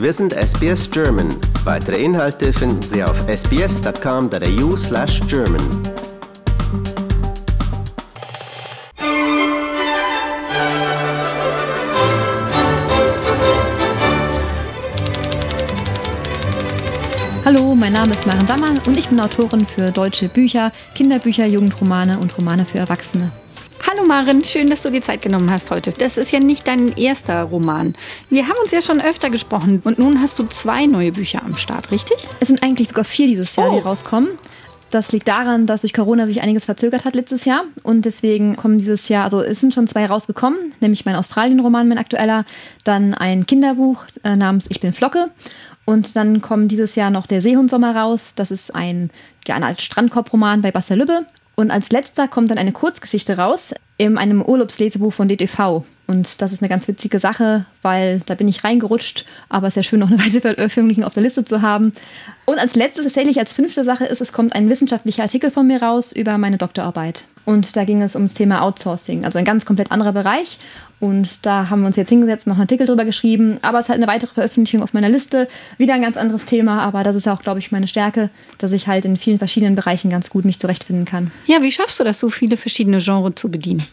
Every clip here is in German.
Wir sind SBS German. Weitere Inhalte finden Sie auf sbs.com.au slash German. Hallo, mein Name ist Maren Dammer und ich bin Autorin für deutsche Bücher, Kinderbücher, Jugendromane und Romane für Erwachsene. Hallo Maren, schön, dass du dir Zeit genommen hast heute. Das ist ja nicht dein erster Roman. Wir haben uns ja schon öfter gesprochen und nun hast du zwei neue Bücher am Start, richtig? Es sind eigentlich sogar vier dieses Jahr, Oh. die rauskommen. Das liegt daran, dass durch Corona sich einiges verzögert hat letztes Jahr und deswegen kommen dieses Jahr, also es sind schon zwei rausgekommen, nämlich mein Australien-Roman, mein aktueller, dann ein Kinderbuch äh, namens Ich bin Flocke und dann kommt dieses Jahr noch der Seehundsommer raus. Das ist ein, ja, eine Art Strandkorb-Roman bei Basta Lübbe. Und als letzter kommt dann eine Kurzgeschichte raus in einem Urlaubslesebuch von DTV. Und das ist eine ganz witzige Sache, weil da bin ich reingerutscht, aber es ist ja schön, noch eine weitere Veröffentlichung auf der Liste zu haben. Und als letzte, tatsächlich als fünfte Sache ist, es kommt ein wissenschaftlicher Artikel von mir raus über meine Doktorarbeit. Und da ging es ums Thema Outsourcing, also ein ganz komplett anderer Bereich. Und da haben wir uns jetzt hingesetzt, noch einen Artikel drüber geschrieben. Aber es ist halt eine weitere Veröffentlichung auf meiner Liste. Wieder ein ganz anderes Thema, aber das ist auch, glaube ich, meine Stärke, dass ich halt in vielen verschiedenen Bereichen ganz gut mich zurechtfinden kann. Ja, wie schaffst du das, so viele verschiedene Genres zu bedienen?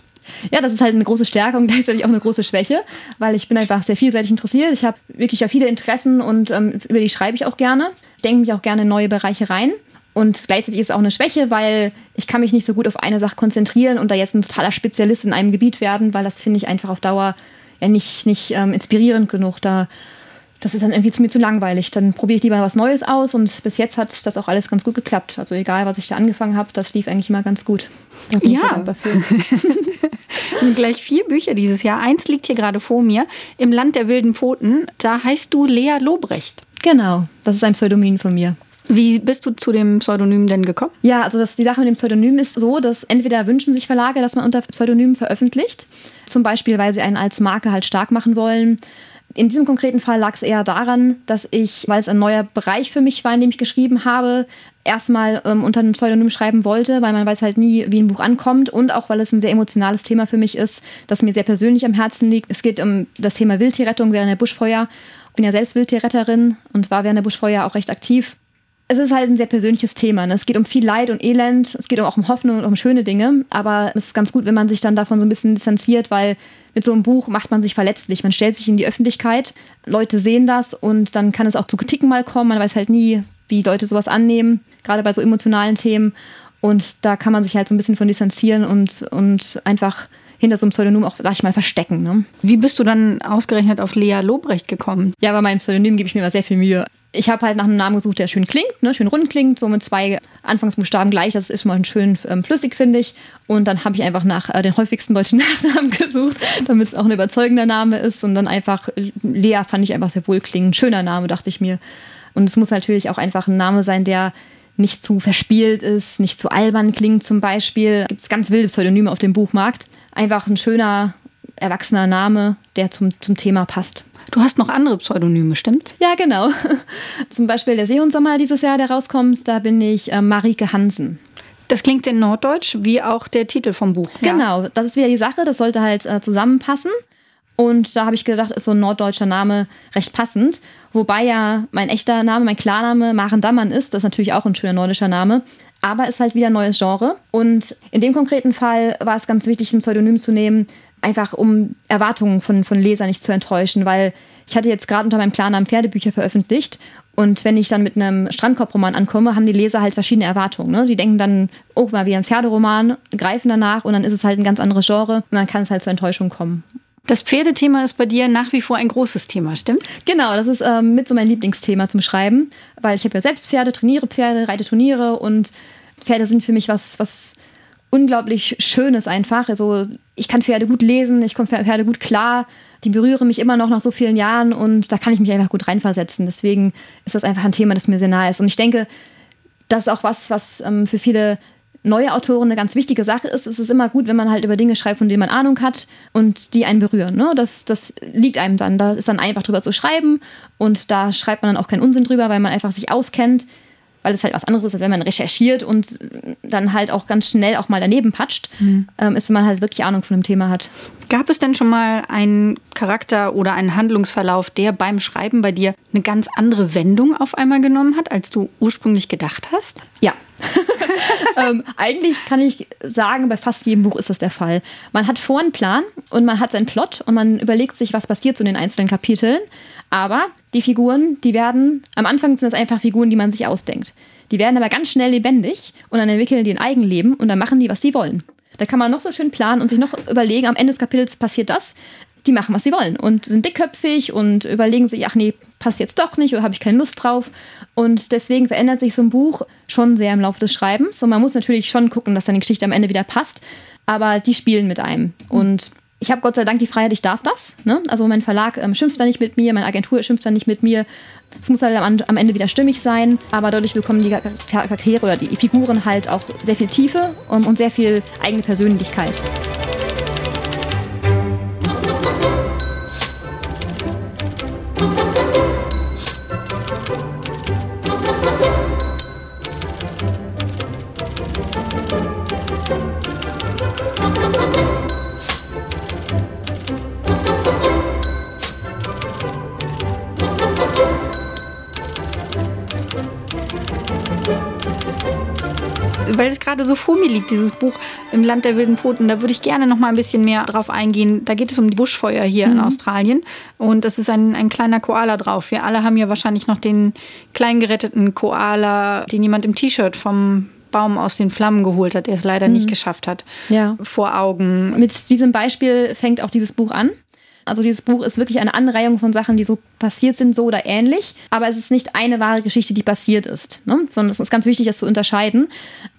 Ja, das ist halt eine große Stärke und gleichzeitig auch eine große Schwäche, weil ich bin einfach sehr vielseitig interessiert. Ich habe wirklich ja viele Interessen und ähm, über die schreibe ich auch gerne. Ich denke mich auch gerne in neue Bereiche rein. Und gleichzeitig ist es auch eine Schwäche, weil ich kann mich nicht so gut auf eine Sache konzentrieren und da jetzt ein totaler Spezialist in einem Gebiet werden, weil das finde ich einfach auf Dauer ja nicht, nicht ähm, inspirierend genug. Da, das ist dann irgendwie zu mir zu langweilig. Dann probiere ich lieber was Neues aus und bis jetzt hat das auch alles ganz gut geklappt. Also egal, was ich da angefangen habe, das lief eigentlich immer ganz gut. Ja. Und gleich vier Bücher dieses Jahr. Eins liegt hier gerade vor mir, Im Land der wilden Pfoten. Da heißt du Lea Lobrecht. Genau, das ist ein Pseudonym von mir. Wie bist du zu dem Pseudonym denn gekommen? Ja, also das, die Sache mit dem Pseudonym ist so, dass entweder wünschen sich Verlage, dass man unter Pseudonym veröffentlicht, zum Beispiel, weil sie einen als Marke halt stark machen wollen. In diesem konkreten Fall lag es eher daran, dass ich, weil es ein neuer Bereich für mich war, in dem ich geschrieben habe, erstmal ähm, unter einem Pseudonym schreiben wollte, weil man weiß halt nie, wie ein Buch ankommt und auch, weil es ein sehr emotionales Thema für mich ist, das mir sehr persönlich am Herzen liegt. Es geht um das Thema Wildtierrettung während der Buschfeuer. Ich bin ja selbst Wildtierretterin und war während der Buschfeuer auch recht aktiv es ist halt ein sehr persönliches Thema. Ne? Es geht um viel Leid und Elend, es geht auch um Hoffnung und um schöne Dinge. Aber es ist ganz gut, wenn man sich dann davon so ein bisschen distanziert, weil mit so einem Buch macht man sich verletzlich. Man stellt sich in die Öffentlichkeit, Leute sehen das und dann kann es auch zu Kritiken mal kommen. Man weiß halt nie, wie Leute sowas annehmen, gerade bei so emotionalen Themen. Und da kann man sich halt so ein bisschen von distanzieren und, und einfach hinter so einem Pseudonym auch, sag ich mal, verstecken. Ne? Wie bist du dann ausgerechnet auf Lea Lobrecht gekommen? Ja, bei meinem Pseudonym gebe ich mir immer sehr viel Mühe. Ich habe halt nach einem Namen gesucht, der schön klingt, ne, schön rund klingt, so mit zwei Anfangsbuchstaben gleich. Das ist mal schön ähm, flüssig, finde ich. Und dann habe ich einfach nach äh, den häufigsten deutschen Nachnamen gesucht, damit es auch ein überzeugender Name ist. Und dann einfach Lea fand ich einfach sehr wohlklingend. Schöner Name, dachte ich mir. Und es muss natürlich auch einfach ein Name sein, der nicht zu verspielt ist, nicht zu albern klingt zum Beispiel. Gibt es ganz wilde Pseudonyme auf dem Buchmarkt. Einfach ein schöner, erwachsener Name, der zum, zum Thema passt. Du hast noch andere Pseudonyme, stimmt's? Ja, genau. Zum Beispiel der Seehundsommer dieses Jahr, der rauskommt, da bin ich äh, Marike Hansen. Das klingt in Norddeutsch wie auch der Titel vom Buch. Ja. Genau, das ist wieder die Sache, das sollte halt äh, zusammenpassen. Und da habe ich gedacht, ist so ein norddeutscher Name recht passend. Wobei ja mein echter Name, mein Klarname Maren Dammann ist. Das ist natürlich auch ein schöner nordischer Name. Aber ist halt wieder ein neues Genre. Und in dem konkreten Fall war es ganz wichtig, ein Pseudonym zu nehmen, einfach um Erwartungen von, von Lesern nicht zu enttäuschen. Weil ich hatte jetzt gerade unter meinem Klarnamen Pferdebücher veröffentlicht. Und wenn ich dann mit einem Strandkorbroman ankomme, haben die Leser halt verschiedene Erwartungen. Ne? Die denken dann, oh, mal wieder ein Pferderoman, greifen danach und dann ist es halt ein ganz anderes Genre und dann kann es halt zur Enttäuschung kommen. Das Pferdethema ist bei dir nach wie vor ein großes Thema, stimmt? Genau, das ist ähm, mit so mein Lieblingsthema zum Schreiben, weil ich habe ja selbst Pferde, trainiere Pferde, reite Turniere und Pferde sind für mich was, was unglaublich Schönes einfach. Also ich kann Pferde gut lesen, ich komme Pferde gut klar, die berühren mich immer noch nach so vielen Jahren und da kann ich mich einfach gut reinversetzen. Deswegen ist das einfach ein Thema, das mir sehr nahe ist. Und ich denke, das ist auch was, was ähm, für viele neue Autoren eine ganz wichtige Sache ist. Es ist immer gut, wenn man halt über Dinge schreibt, von denen man Ahnung hat und die einen berühren. Ne? Das, das liegt einem dann. Da ist dann einfach drüber zu schreiben und da schreibt man dann auch keinen Unsinn drüber, weil man einfach sich auskennt. Weil es halt was anderes ist, als wenn man recherchiert und dann halt auch ganz schnell auch mal daneben patscht, mhm. ähm, ist, wenn man halt wirklich Ahnung von dem Thema hat. Gab es denn schon mal einen Charakter oder einen Handlungsverlauf, der beim Schreiben bei dir eine ganz andere Wendung auf einmal genommen hat, als du ursprünglich gedacht hast? Ja. ähm, eigentlich kann ich sagen, bei fast jedem Buch ist das der Fall. Man hat vor einen Plan und man hat seinen Plot und man überlegt sich, was passiert in den einzelnen Kapiteln. Aber die Figuren, die werden, am Anfang sind das einfach Figuren, die man sich ausdenkt. Die werden aber ganz schnell lebendig und dann entwickeln die ein Eigenleben und dann machen die, was sie wollen. Da kann man noch so schön planen und sich noch überlegen, am Ende des Kapitels passiert das. Die machen, was sie wollen und sind dickköpfig und überlegen sich, ach nee, passt jetzt doch nicht oder habe ich keine Lust drauf. Und deswegen verändert sich so ein Buch schon sehr im Laufe des Schreibens. Und man muss natürlich schon gucken, dass die Geschichte am Ende wieder passt. Aber die spielen mit einem. Und ich habe Gott sei Dank die Freiheit, ich darf das. Ne? Also mein Verlag ähm, schimpft da nicht mit mir, meine Agentur schimpft da nicht mit mir. Es muss halt am, am, Ende wieder stimmig sein, aber dadurch bekommen die Charaktere oder die Figuren halt auch sehr viel Tiefe und, und sehr viel eigene Persönlichkeit. Weil es gerade so vor mir liegt, dieses Buch im Land der wilden Pfoten, da würde ich gerne noch mal ein bisschen mehr drauf eingehen. Da geht es um die Buschfeuer hier mhm. in Australien und das ist ein, ein kleiner Koala drauf. Wir alle haben ja wahrscheinlich noch den kleinen geretteten Koala, den jemand im T-Shirt vom Baum aus den Flammen geholt hat, der es leider mhm. nicht geschafft hat, ja. vor Augen. Mit diesem Beispiel fängt auch dieses Buch an. Also dieses Buch ist wirklich eine Anreihung von Sachen, die so passiert sind, so oder ähnlich. Aber es ist nicht eine wahre Geschichte, die passiert ist, ne? sondern es ist ganz wichtig, das zu unterscheiden.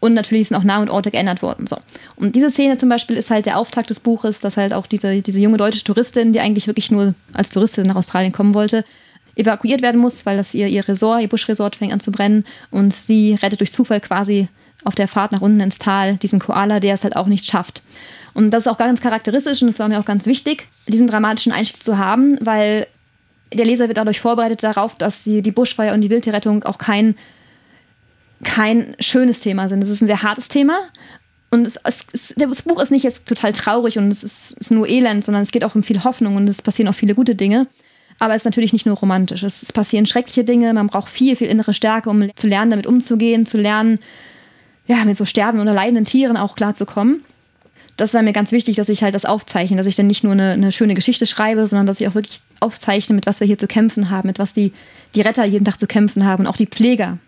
Und natürlich sind auch Namen und Orte geändert worden. So. Und diese Szene zum Beispiel ist halt der Auftakt des Buches, dass halt auch diese, diese junge deutsche Touristin, die eigentlich wirklich nur als Touristin nach Australien kommen wollte, evakuiert werden muss, weil das ihr, ihr Resort, ihr Buschresort fängt an zu brennen. Und sie rettet durch Zufall quasi auf der Fahrt nach unten ins Tal diesen Koala, der es halt auch nicht schafft. Und das ist auch ganz charakteristisch und es war mir auch ganz wichtig, diesen dramatischen Einstieg zu haben, weil der Leser wird dadurch vorbereitet darauf, dass die, die Buschfeuer und die Wildtierrettung auch kein, kein schönes Thema sind. Es ist ein sehr hartes Thema. Und es, es, das Buch ist nicht jetzt total traurig und es ist, ist, nur Elend, sondern es geht auch um viel Hoffnung und es passieren auch viele gute Dinge. Aber es ist natürlich nicht nur romantisch. Es, es passieren schreckliche Dinge. Man braucht viel, viel innere Stärke, um zu lernen, damit umzugehen, zu lernen, ja, mit so sterbenden oder leidenden Tieren auch klarzukommen das war mir ganz wichtig, dass ich halt das aufzeichne, dass ich dann nicht nur eine, eine, schöne Geschichte schreibe, sondern dass ich auch wirklich aufzeichne, mit was wir hier zu kämpfen haben, mit was die, die Retter jeden Tag zu kämpfen haben und auch die Pfleger.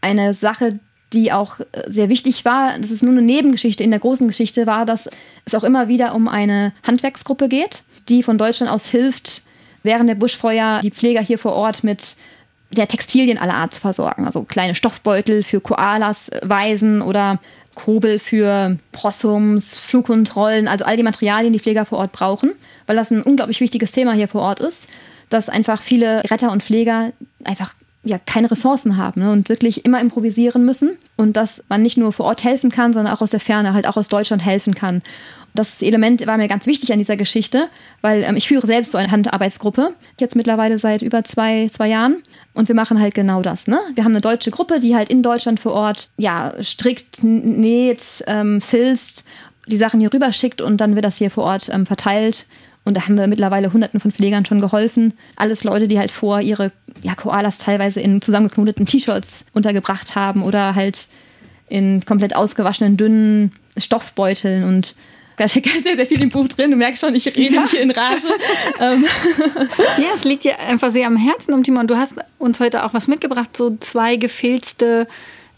Eine Sache, die auch sehr wichtig war, das ist nur eine Nebengeschichte in der großen Geschichte, war, dass es auch immer wieder um eine Handwerksgruppe geht, die von Deutschland aus hilft, während der Buschfeuer die Pfleger hier vor Ort mit der Textilien aller Art zu versorgen. Also kleine Stoffbeutel für Koalas, Waisen oder Kobel für Possums, Flugkontrollen, also all die Materialien, die Pfleger vor Ort brauchen, weil das ein unglaublich wichtiges Thema hier vor Ort ist, dass einfach viele Retter und Pfleger einfach ja, keine Ressourcen haben ne, und wirklich immer improvisieren müssen und dass man nicht nur vor Ort helfen kann, sondern auch aus der Ferne, halt auch aus Deutschland helfen kann. Das Element war mir ganz wichtig an dieser Geschichte, weil ähm, ich führe selbst so eine Handarbeitsgruppe, jetzt mittlerweile seit über zwei, zwei Jahren. Und wir machen halt genau das. Ne? Wir haben eine deutsche Gruppe, die halt in Deutschland vor Ort ja, strickt, näht, ähm, filzt, die Sachen hier rüber schickt und dann wird das hier vor Ort ähm, verteilt. Und da haben wir mittlerweile hunderten von Pflegern schon geholfen. Alles Leute, die halt vor ihre ja, Koalas teilweise in zusammengeknoteten T-Shirts untergebracht haben oder halt in komplett ausgewaschenen, dünnen Stoffbeuteln und da steckt sehr, sehr viel im Buch drin. Du merkst schon, ich rede ja. mich in Rage. Ähm. ja, es liegt dir einfach sehr am Herzen um. Und du hast uns heute auch was mitgebracht, so zwei gefilzte.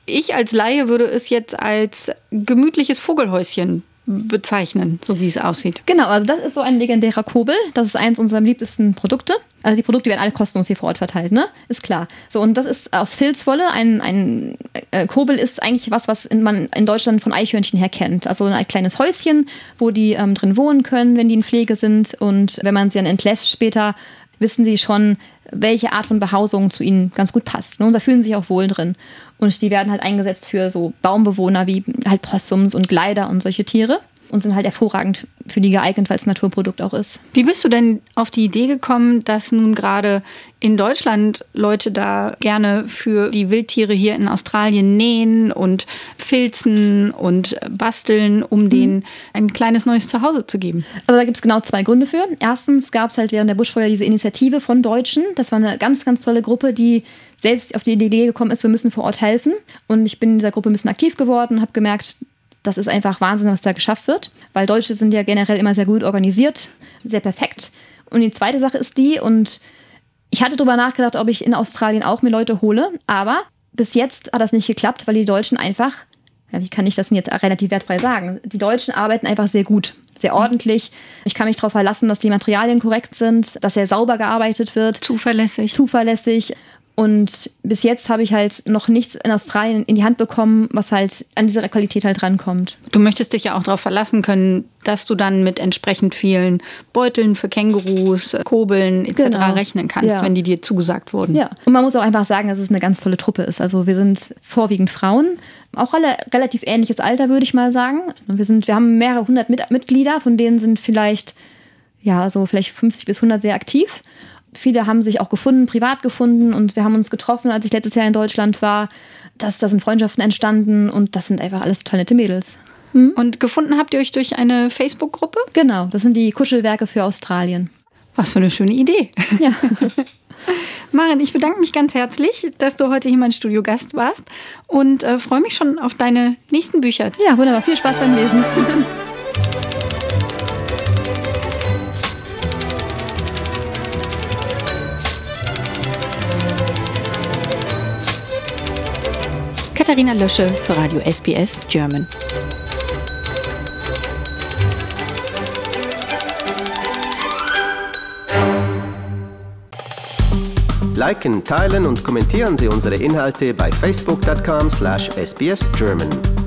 Ich als Laie würde es jetzt als gemütliches Vogelhäuschen bezeichnen, so wie es aussieht. Genau, also das ist so ein legendärer Kobel. Das ist eins unserer beliebtesten Produkte. Also die Produkte werden alle kostenlos hier vor Ort verteilt, ne? Ist klar. So, und das ist aus Filzwolle. Ein, ein äh, Kobel ist eigentlich was, was in, man in Deutschland von Eichhörnchen her kennt. Also ein kleines Häuschen, wo die ähm, drin wohnen können, wenn die in Pflege sind. Und wenn man sie dann entlässt später, wissen sie schon, welche Art von Behausung zu ihnen ganz gut passt. Ne? Und da fühlen sie sich auch wohl drin. Und die werden halt eingesetzt für so Baumbewohner wie halt Possums und Gleider und solche Tiere. Und sind halt hervorragend für die geeignet, weil es ein Naturprodukt auch ist. Wie bist du denn auf die Idee gekommen, dass nun gerade in Deutschland Leute da gerne für die Wildtiere hier in Australien nähen und filzen und basteln, um mhm. denen ein kleines neues Zuhause zu geben? Also da gibt es genau zwei Gründe für. Erstens gab es halt während der Buschfeuer diese Initiative von Deutschen. Das war eine ganz, ganz tolle Gruppe, die selbst auf die Idee gekommen ist, wir müssen vor Ort helfen. Und ich bin in dieser Gruppe ein bisschen aktiv geworden und habe gemerkt, das ist einfach Wahnsinn, was da geschafft wird, weil Deutsche sind ja generell immer sehr gut organisiert, sehr perfekt. Und die zweite Sache ist die, und ich hatte darüber nachgedacht, ob ich in Australien auch mir Leute hole, aber bis jetzt hat das nicht geklappt, weil die Deutschen einfach, ja, wie kann ich das denn jetzt relativ wertfrei sagen? Die Deutschen arbeiten einfach sehr gut, sehr ordentlich. Ich kann mich darauf verlassen, dass die Materialien korrekt sind, dass sehr sauber gearbeitet wird. Zuverlässig. Zuverlässig. Und bis jetzt habe ich halt noch nichts in Australien in die Hand bekommen, was halt an diese Qualität halt rankommt. Du möchtest dich ja auch darauf verlassen können, dass du dann mit entsprechend vielen Beuteln für Kängurus, Kobeln etc. Genau. rechnen kannst, ja. wenn die dir zugesagt wurden. Ja, und man muss auch einfach sagen, dass es eine ganz tolle Truppe ist. Also wir sind vorwiegend Frauen, auch alle relativ ähnliches Alter, würde ich mal sagen. Wir, sind, wir haben mehrere hundert Mitglieder, von denen sind vielleicht, ja, so vielleicht 50 bis 100 sehr aktiv viele haben sich auch gefunden, privat gefunden und wir haben uns getroffen, als ich letztes Jahr in Deutschland war. Das, da sind Freundschaften entstanden und das sind einfach alles total nette Mädels. Hm? Und gefunden habt ihr euch durch eine Facebook-Gruppe? Genau, das sind die Kuschelwerke für Australien. Was für eine schöne Idee. Ja. Maren, ich bedanke mich ganz herzlich, dass du heute hier mein Studiogast warst und äh, freue mich schon auf deine nächsten Bücher. Ja, wunderbar. Viel Spaß beim Lesen. Katharina Lösche für Radio SBS German. Liken, teilen und kommentieren Sie unsere Inhalte bei facebook.com/sbsgerman.